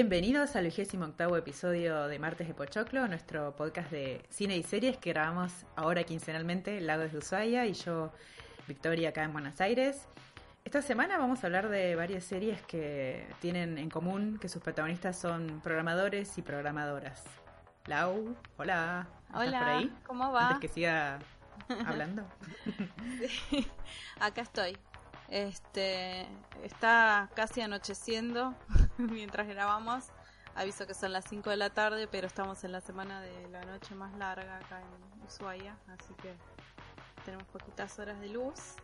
Bienvenidos al 28 episodio de Martes de Pochoclo, nuestro podcast de cine y series que grabamos ahora quincenalmente, Lago de Ushuaia y yo, Victoria, acá en Buenos Aires. Esta semana vamos a hablar de varias series que tienen en común que sus protagonistas son programadores y programadoras. Lau, hola. Hola, por ahí? ¿cómo va? Antes que siga hablando. Sí, acá estoy. Este, está casi anocheciendo mientras grabamos. Aviso que son las 5 de la tarde, pero estamos en la semana de la noche más larga acá en Ushuaia, así que tenemos poquitas horas de luz.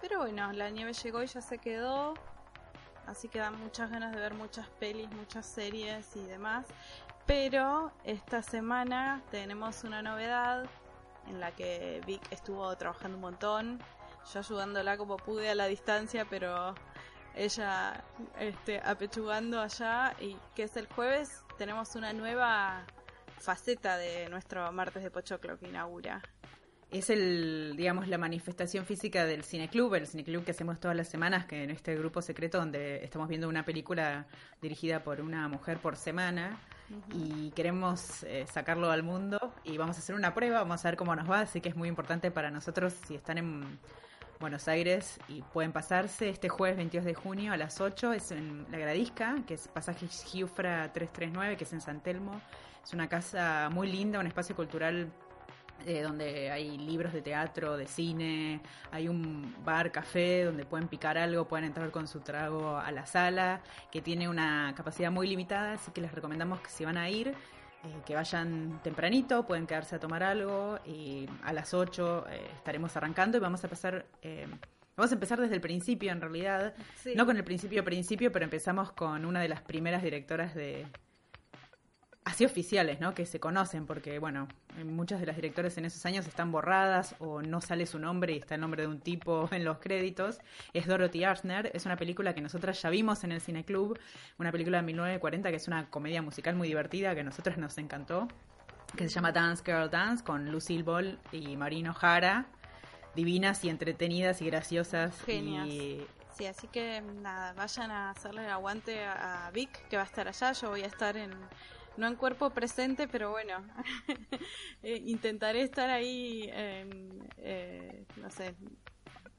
Pero bueno, la nieve llegó y ya se quedó, así que dan muchas ganas de ver muchas pelis, muchas series y demás. Pero esta semana tenemos una novedad en la que Vic estuvo trabajando un montón yo ayudándola como pude a la distancia, pero ella este, apechugando allá y que es el jueves tenemos una nueva faceta de nuestro martes de Pochoclo que inaugura. Es el, digamos, la manifestación física del cineclub, el cineclub que hacemos todas las semanas, que en este grupo secreto donde estamos viendo una película dirigida por una mujer por semana y queremos eh, sacarlo al mundo y vamos a hacer una prueba, vamos a ver cómo nos va, así que es muy importante para nosotros si están en Buenos Aires y pueden pasarse este jueves 22 de junio a las 8. Es en La Gradisca, que es pasaje Giufra 339, que es en San Telmo. Es una casa muy linda, un espacio cultural eh, donde hay libros de teatro, de cine, hay un bar, café, donde pueden picar algo, pueden entrar con su trago a la sala, que tiene una capacidad muy limitada, así que les recomendamos que si van a ir, eh, que vayan tempranito, pueden quedarse a tomar algo y a las 8 eh, estaremos arrancando y vamos a pasar... Eh, vamos a empezar desde el principio, en realidad. No con el principio principio, pero empezamos con una de las primeras directoras de, así oficiales, ¿no? Que se conocen, porque, bueno, muchas de las directores en esos años están borradas o no sale su nombre y está el nombre de un tipo en los créditos. Es Dorothy Arzner, es una película que nosotras ya vimos en el Cine Club, una película de 1940 que es una comedia musical muy divertida que a nosotras nos encantó, que se llama Dance Girl Dance con Lucille Ball y Marino Jara. Divinas y entretenidas y graciosas. Genias. Sí, así que nada, vayan a hacerle el aguante a Vic, que va a estar allá. Yo voy a estar en, no en cuerpo presente, pero bueno, eh, intentaré estar ahí, eh, no sé,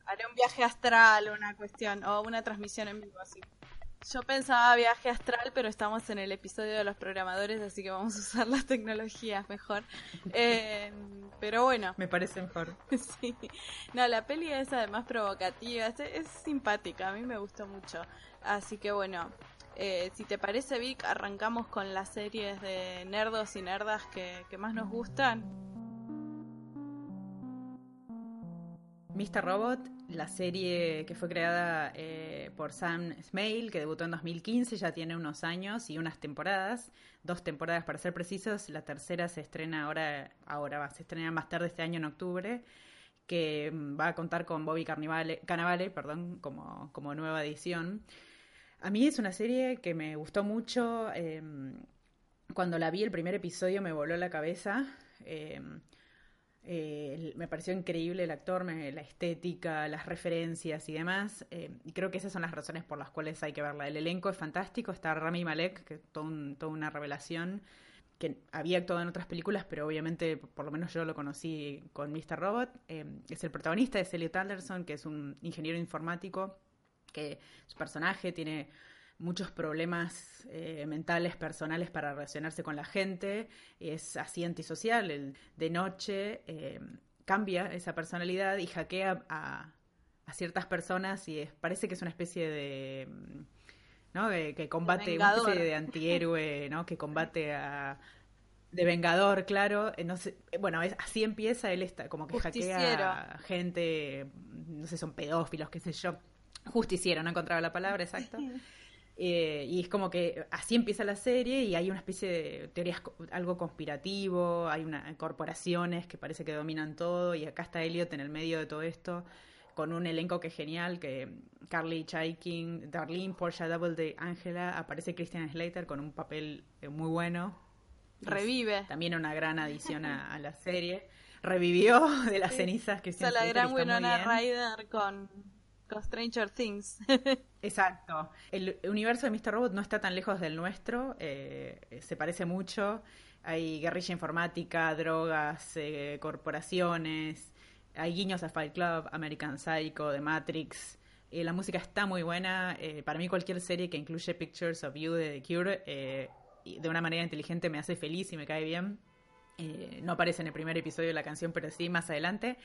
haré un viaje astral, una cuestión, o una transmisión en vivo, así. Yo pensaba viaje astral, pero estamos en el episodio de los programadores, así que vamos a usar las tecnologías mejor. Eh, pero bueno. Me parece mejor. sí. No, la peli es además provocativa, es simpática, a mí me gustó mucho. Así que bueno, eh, si te parece, Vic, arrancamos con las series de nerdos y nerdas que, más nos gustan. Mr. Robot, la serie que fue creada eh, por Sam Smale, que debutó en 2015, ya tiene unos años y unas temporadas, dos temporadas para ser precisos. La tercera se estrena ahora, ahora se estrena más tarde este año en octubre, que mm, va a contar con Bobby Cannavale, perdón, como, como nueva edición. A mí es una serie que me gustó mucho. Em, cuando la vi el primer episodio me voló la cabeza. Em, eh, me pareció increíble el actor, la estética, las referencias y demás. Em, y creo que esas son las razones por las cuales hay que verla. El elenco es fantástico. Está Rami Malek, que es toda una revelación que había actuado en otras películas, pero obviamente, por lo menos yo lo conocí con Mr. Robot. es el protagonista, es Elliot Anderson, que es un ingeniero informático que su personaje tiene muchos problemas eh, mentales, personales para relacionarse con la gente, es así antisocial, el, de noche eh, cambia esa personalidad y hackea a, ciertas personas y parece que es una especie de... ¿no? que combate, una especie de antihéroe, ¿no? Que combate a, de vengador, claro. Eh, no sé, bueno, así empieza, él está como que hackea a gente, no sé, son pedófilos, qué sé yo. Justiciero, no encontraba la palabra exacta. Eh, y es como que así empieza la serie y hay una especie de teorías, algo conspirativo, hay una, corporaciones que parece que dominan todo y acá está Elliot en el medio de todo esto con un elenco que es genial, que Carly Chaikin, Darlene, Portia de Angela, aparece Christian Slater con un papel eh, muy bueno. Revive. también una gran adición a, la serie. Revivió de las cenizas que se la gran Winona Ryder con Stranger Things. Exacto. El universo de Mr. Robot no está tan lejos del nuestro, eh, se parece mucho. Hay guerrilla informática, drogas, eh, corporaciones, hay guiños a Fight Club, American Psycho, The Matrix. Eh, la música está muy buena. para mí cualquier serie que incluye Pictures of You de The Cure de una manera inteligente me hace feliz y me cae bien. no aparece en el primer episodio de la canción, pero sí más adelante.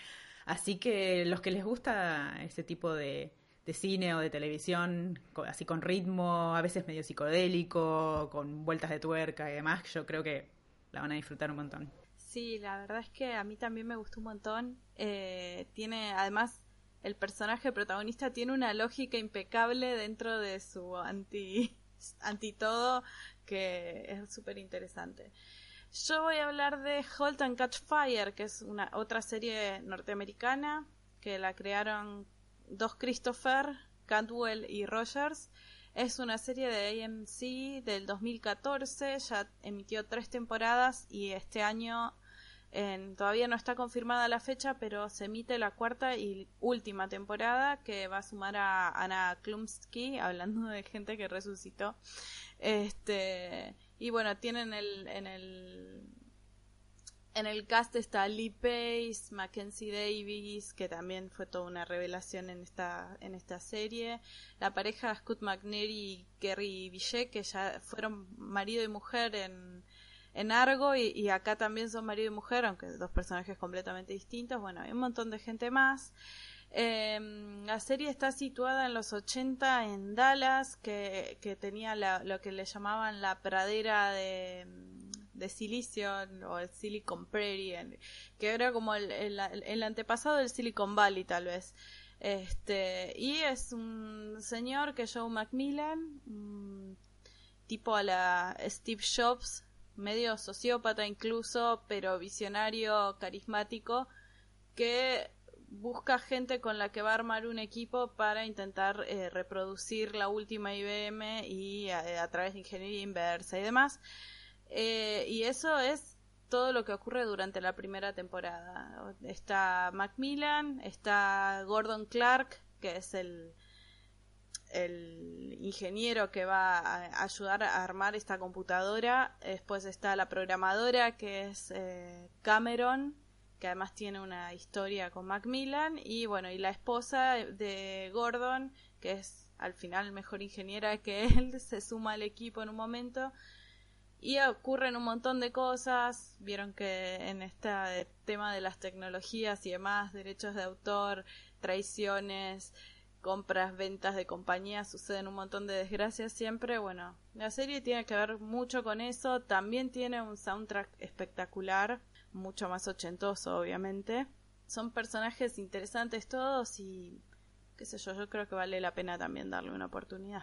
Así que los que les gusta ese tipo de, cine o de televisión, así con ritmo, a veces medio psicodélico, con vueltas de tuerca y demás, yo creo que la van a disfrutar un montón. Sí, la verdad es que a mí también me gustó un montón. Eh, tiene, además, el personaje protagonista tiene una lógica impecable dentro de su anti, anti todo que es súper interesante. Yo voy a hablar de Halt and Catch Fire, que es una otra serie norteamericana que la crearon dos Christopher, Cantwell y Rogers. Es una serie de AMC del 2014, ya emitió tres temporadas y este año todavía no está confirmada la fecha, pero se emite la cuarta y última temporada que va a sumar a Anna Klumsky, hablando de gente que resucitó. Este, y bueno, tienen el, en el en el cast está Lee Pace, Mackenzie Davis, que también fue toda una revelación en esta, en esta serie. La pareja Scott McNair y Kerry Villet, que ya fueron marido y mujer en, en Argo, y, acá también son marido y mujer, aunque dos personajes completamente distintos. Bueno, hay un montón de gente más. Eh, la serie está situada en los 80 en Dallas, que, que tenía lo que le llamaban la pradera de, de silicio o el Silicon Prairie, que era como el, el, antepasado del Silicon Valley tal vez. Este, y es un señor que Joe Macmillan, tipo a la Steve Jobs, medio sociópata incluso, pero visionario, carismático, que busca gente con la que va a armar un equipo para intentar eh, reproducir la última IBM y eh, a, través de ingeniería inversa y demás. Eh, y eso es todo lo que ocurre durante la primera temporada. Está Macmillan, está Gordon Clark, que es el, el ingeniero que va a ayudar a armar esta computadora. Después está la programadora, que es Cameron, que además tiene una historia con Macmillan, y bueno, y la esposa de Gordon, que es al final mejor ingeniera que él, se suma al equipo en un momento. Y ocurren un montón de cosas. Vieron que en este tema de las tecnologías y demás, derechos de autor, traiciones, compras, ventas de compañías, suceden un montón de desgracias siempre. Bueno, la serie tiene que ver mucho con eso. También tiene un soundtrack espectacular mucho más ochentoso, obviamente. Son personajes interesantes todos y qué sé yo, yo creo que vale la pena también darle una oportunidad.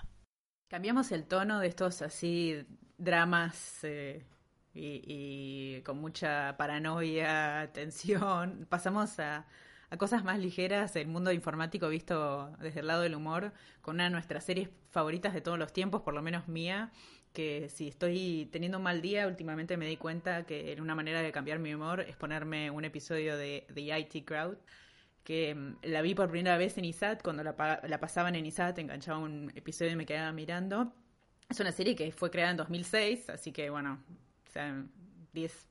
Cambiamos el tono de estos así dramas eh, y, con mucha paranoia, tensión. Pasamos a, a cosas más ligeras, el mundo informático visto desde el lado del humor, con una de nuestras series favoritas de todos los tiempos, por lo menos mía, que si estoy teniendo un mal día, últimamente me di cuenta que una manera de cambiar mi humor es ponerme un episodio de The IT Crowd, que mm, la vi por primera vez en ISAT, cuando la, pasaban en ISAT, enganchaba un episodio y me quedaba mirando. Es una serie que fue creada en 2006, así que bueno, o sea,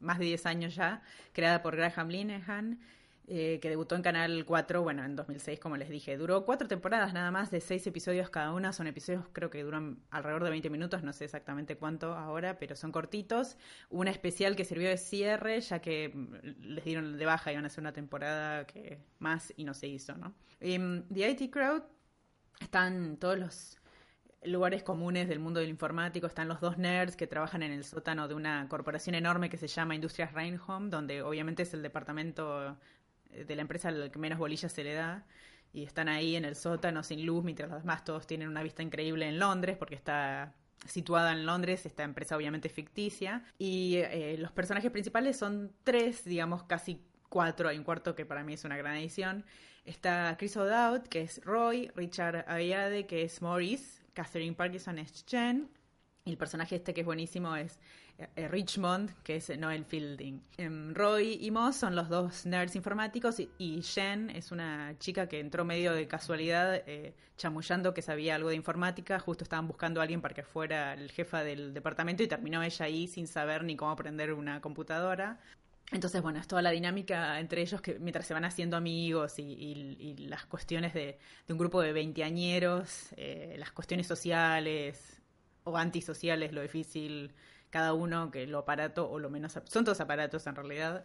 más de 10 años ya, creada por Graham Linehan eh, que debutó en Canal 4, bueno, en 2006, como les dije. Duró cuatro temporadas nada más, de seis episodios cada una. Son episodios, creo que duran alrededor de 20 minutos, no sé exactamente cuánto ahora, pero son cortitos. Una especial que sirvió de cierre, ya que mm, les dieron de baja, iban a hacer una temporada que más y no se hizo, ¿no? Mm, The IT Crowd están todos los lugares comunes del mundo del informático. Están los dos nerds que trabajan en el sótano de una corporación enorme que se llama Industrias Reinholm, donde obviamente es el departamento de la empresa al que menos bolillas se le da. y están ahí en el sótano sin luz, mientras los demás todos tienen una vista increíble en Londres, porque está situada en Londres, esta empresa obviamente ficticia, y eh, los personajes principales son tres, digamos casi cuatro, hay un cuarto que para mí es una gran edición. Está Chris O'Dowd, que es Roy, Richard Ayade, que es Maurice, Catherine Parkinson es y el personaje este que es buenísimo es eh, Richmond, que es Noel Fielding. Em, Roy y Moss son los dos nerds informáticos y, Jen es una chica que entró medio de casualidad eh, chamullando que sabía algo de informática. Justo estaban buscando a alguien para que fuera el jefa del departamento y terminó ella ahí sin saber ni cómo aprender una computadora. Entonces, bueno, es toda la dinámica entre ellos que mientras se van haciendo amigos y, las cuestiones de, un grupo de veinteañeros, eh, las cuestiones sociales o antisociales, lo difícil, cada uno que lo aparato o lo menos... Son todos aparatos en realidad.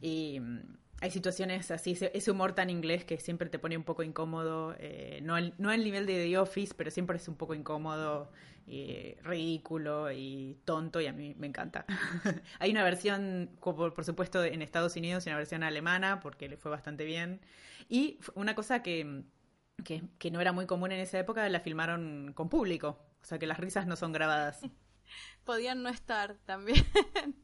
Y mm, hay situaciones así, ese humor tan inglés que siempre te pone un poco incómodo, eh, no, al, no nivel de The Office, pero siempre es un poco incómodo, y ridículo y tonto y a mí me encanta. hay una versión, por, por supuesto, en Estados Unidos una versión alemana porque le fue bastante bien. Y una cosa que, que, que no era muy común en esa época, la filmaron con público, o sea que las risas no son grabadas. Podían no estar también.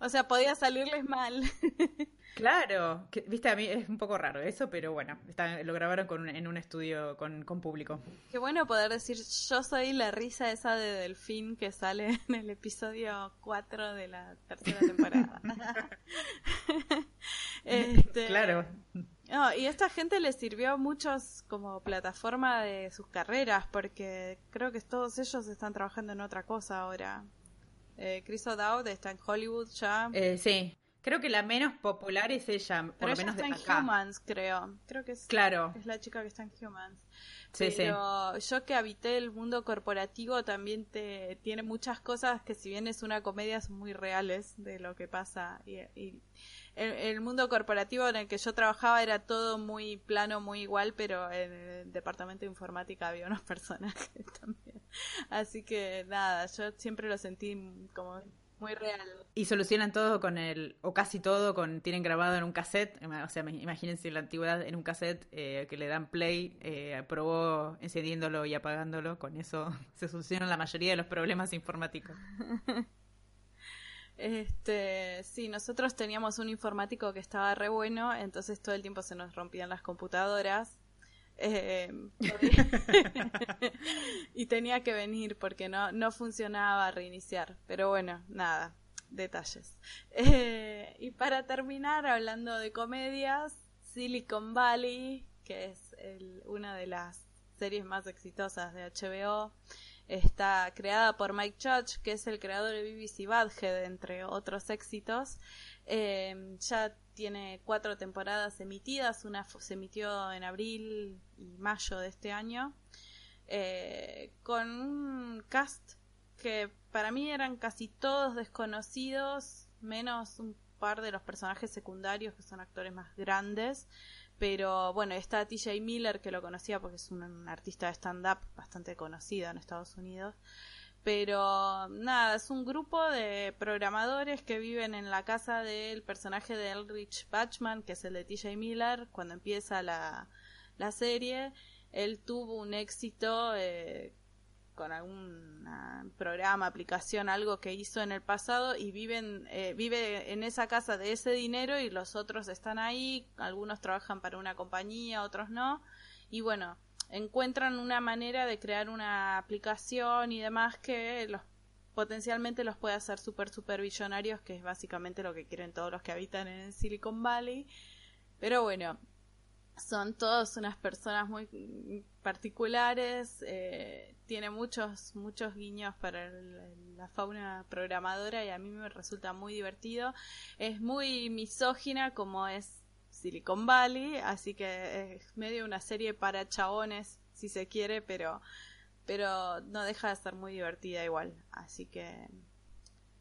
o sea, podía salirles mal. Claro, que, viste, a mí es un poco raro eso, pero bueno, lo grabaron con, en un estudio con, con, público. Qué bueno poder decir, yo soy la risa esa de Delfín que sale en el episodio 4 de la tercera temporada. este, claro. No, y esta gente les sirvió muchos como plataforma de sus carreras, porque creo que todos ellos están trabajando en otra cosa ahora. Eh, Chris O'Dowd está en Hollywood ya. Eh, sí. Creo que la menos popular es ella, por Pero lo menos está de en Humans, creo. Creo que es, claro. es la chica que está en Humans. Sí, Pero yo que habité el mundo corporativo también te tiene muchas cosas que si bien es una comedia son muy reales de lo que pasa y, el, mundo corporativo en el que yo trabajaba era todo muy plano, muy igual, pero en el departamento de informática había unos personajes también. Así que nada, yo siempre lo sentí como muy real. Y solucionan todo con el, o casi todo, con tienen grabado en un cassette, o sea, imagínense la antigüedad en un cassette eh, que le dan play, eh, probó encendiéndolo y apagándolo, con eso se solucionan la mayoría de los problemas informáticos. Este, sí, nosotros teníamos un informático que estaba re bueno, entonces todo el tiempo se nos rompían las computadoras eh, y tenía que venir porque no, no funcionaba reiniciar. Pero bueno, nada, detalles. Eh, y para terminar, hablando de comedias, Silicon Valley, que es una de las series más exitosas de HBO, está creada por Mike Judge, que es el creador de BBC Badhead, entre otros éxitos. Eh, ya tiene cuatro temporadas emitidas, una se emitió en abril y mayo de este año, eh, con un cast que para mí eran casi todos desconocidos, menos un par de los personajes secundarios que son actores más grandes, pero bueno, está TJ Miller que lo conocía porque es un artista de stand-up bastante conocido en Estados Unidos. Pero nada, es un grupo de programadores que viven en la casa del personaje de Elrich Batchman, que es el de TJ Miller, cuando empieza la, la serie. Él tuvo un éxito eh, con algún programa, aplicación, algo que hizo en el pasado y viven, eh, vive en esa casa de ese dinero y los otros están ahí, algunos trabajan para una compañía, otros no. Y bueno, encuentran una manera de crear una aplicación y demás que los potencialmente los puede hacer super super billonarios, que es básicamente lo que quieren todos los que habitan en Silicon Valley. Pero bueno, son todos unas personas muy particulares, eh, tiene muchos, muchos guiños para la fauna programadora y a mí me resulta muy divertido. Es muy misógina como es Silicon Valley, así que es medio una serie para chabones, si se quiere, pero, pero no deja de ser muy divertida igual. Así que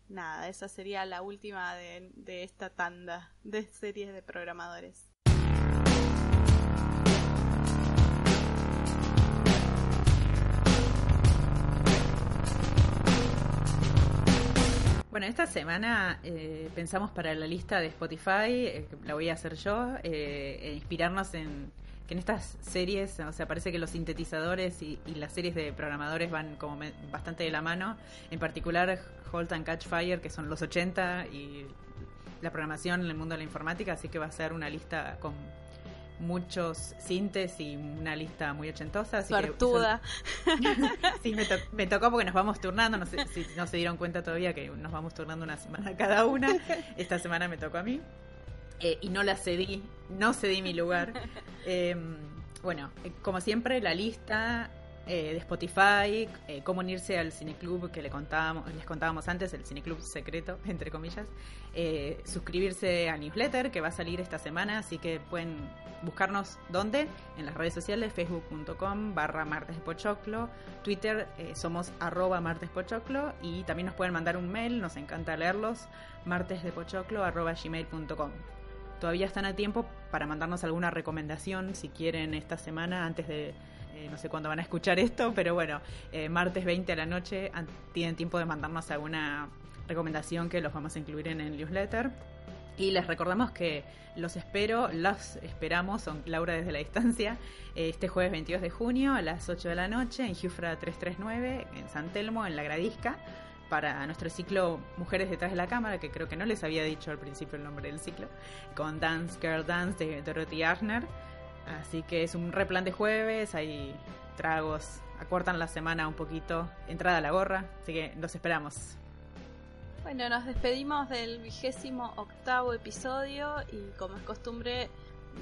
nada, esa sería la última de, de esta tanda de series de programadores. Bueno, esta semana eh, pensamos para la lista de Spotify, eh, la voy a hacer yo, eh, e inspirarnos en que en estas series, o sea, parece que los sintetizadores y, las series de programadores van como bastante de la mano. En particular, Halt and Catch Fire, que son los 80 y la programación en el mundo de la informática, así que va a ser una lista con muchos sintes y una lista muy ochentosa. Así Suertuda. sí, me, tocó porque nos vamos turnando, no sé si no se dieron cuenta todavía que nos vamos turnando una semana cada una. Esta semana me tocó a mí. Eh, y no la cedí, no cedí mi lugar. Em, bueno, como siempre, la lista eh, de Spotify, cómo unirse al cineclub que le contábamos, les contábamos antes, el cineclub secreto, entre comillas, suscribirse al newsletter que va a salir esta semana, así que pueden buscarnos dónde, en las redes sociales, facebook.com barra martes Twitter somos arroba martes pochoclo y también nos pueden mandar un mail, nos encanta leerlos, martesdepochoclo arroba gmail.com todavía están a tiempo para mandarnos alguna recomendación si quieren esta semana antes de eh, no sé cuándo van a escuchar esto, pero bueno, eh, martes 20 a la noche tienen tiempo de mandarnos alguna recomendación que los vamos a incluir en el newsletter. Y les recordamos que los espero, los esperamos, son Laura desde la distancia, eh, este jueves 22 de junio a las 8 de la noche en Jufra 339, en San Telmo, en La Gradisca para nuestro ciclo Mujeres detrás de la cámara, que creo que no les había dicho al principio el nombre del ciclo, con Dance Girl Dance de Dorothy Arner. Así que es un replan de jueves, hay tragos, acortan la semana un poquito, entrada a la gorra, así que los esperamos. Bueno, nos despedimos del vigésimo octavo episodio y como es costumbre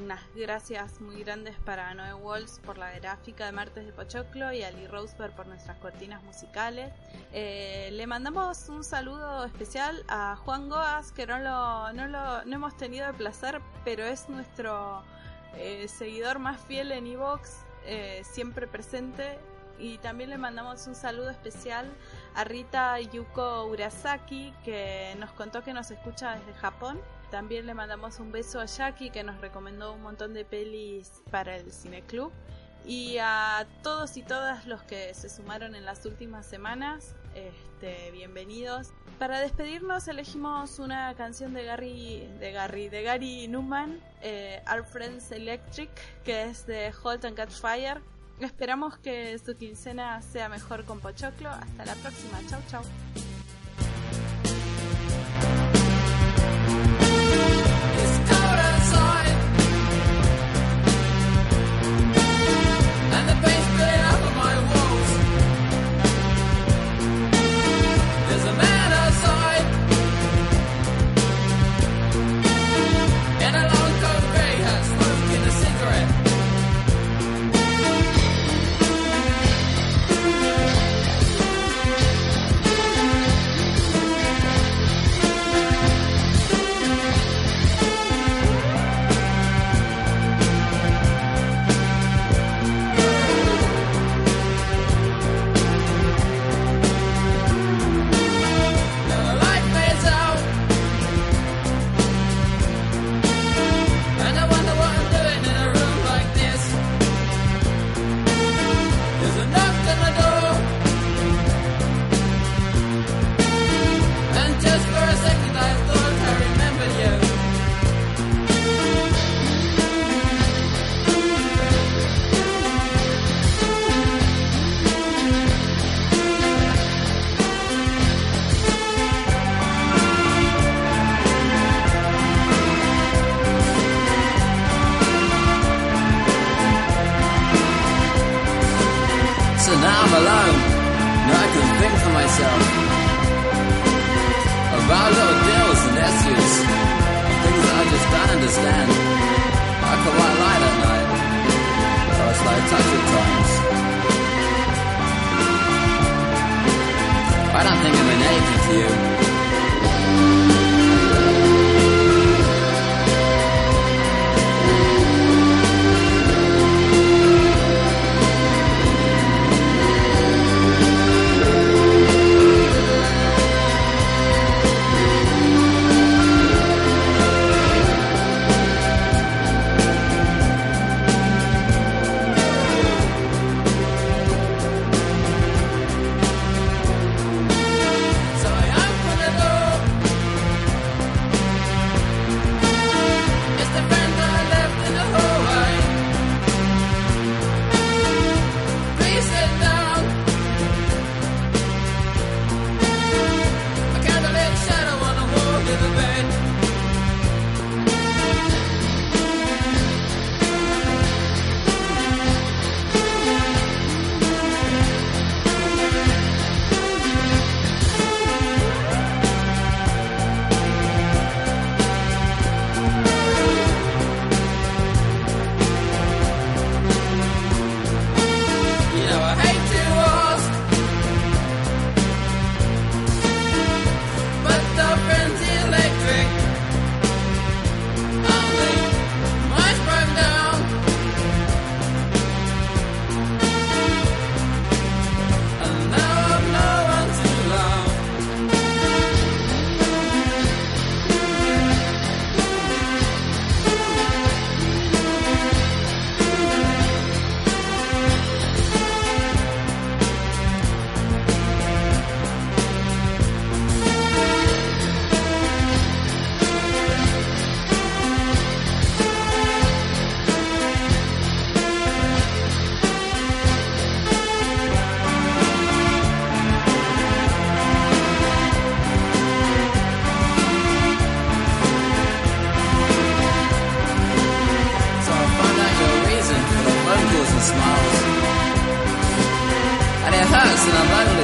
unas gracias muy grandes para Noé Walls por la gráfica de Martes de Pochoclo y a Lee Roseberg por nuestras cortinas musicales. Eh, le mandamos un saludo especial a Juan Goas, que no lo, no lo no hemos tenido el placer, pero es nuestro eh, seguidor más fiel en Evox, eh, siempre presente. Y también le mandamos un saludo especial a Rita Yuko Urasaki, que nos contó que nos escucha desde Japón. También le mandamos un beso a Jackie que nos recomendó un montón de pelis para el Cine Club. Y a todos y todas los que se sumaron en las últimas semanas, este, bienvenidos. Para despedirnos elegimos una canción de Gary, de Gary, de Gary Newman, eh, Our Friends Electric, que es de Halt and Catch Fire. Esperamos que su quincena sea mejor con Pochoclo. Hasta la próxima. Chau, chau. 那班。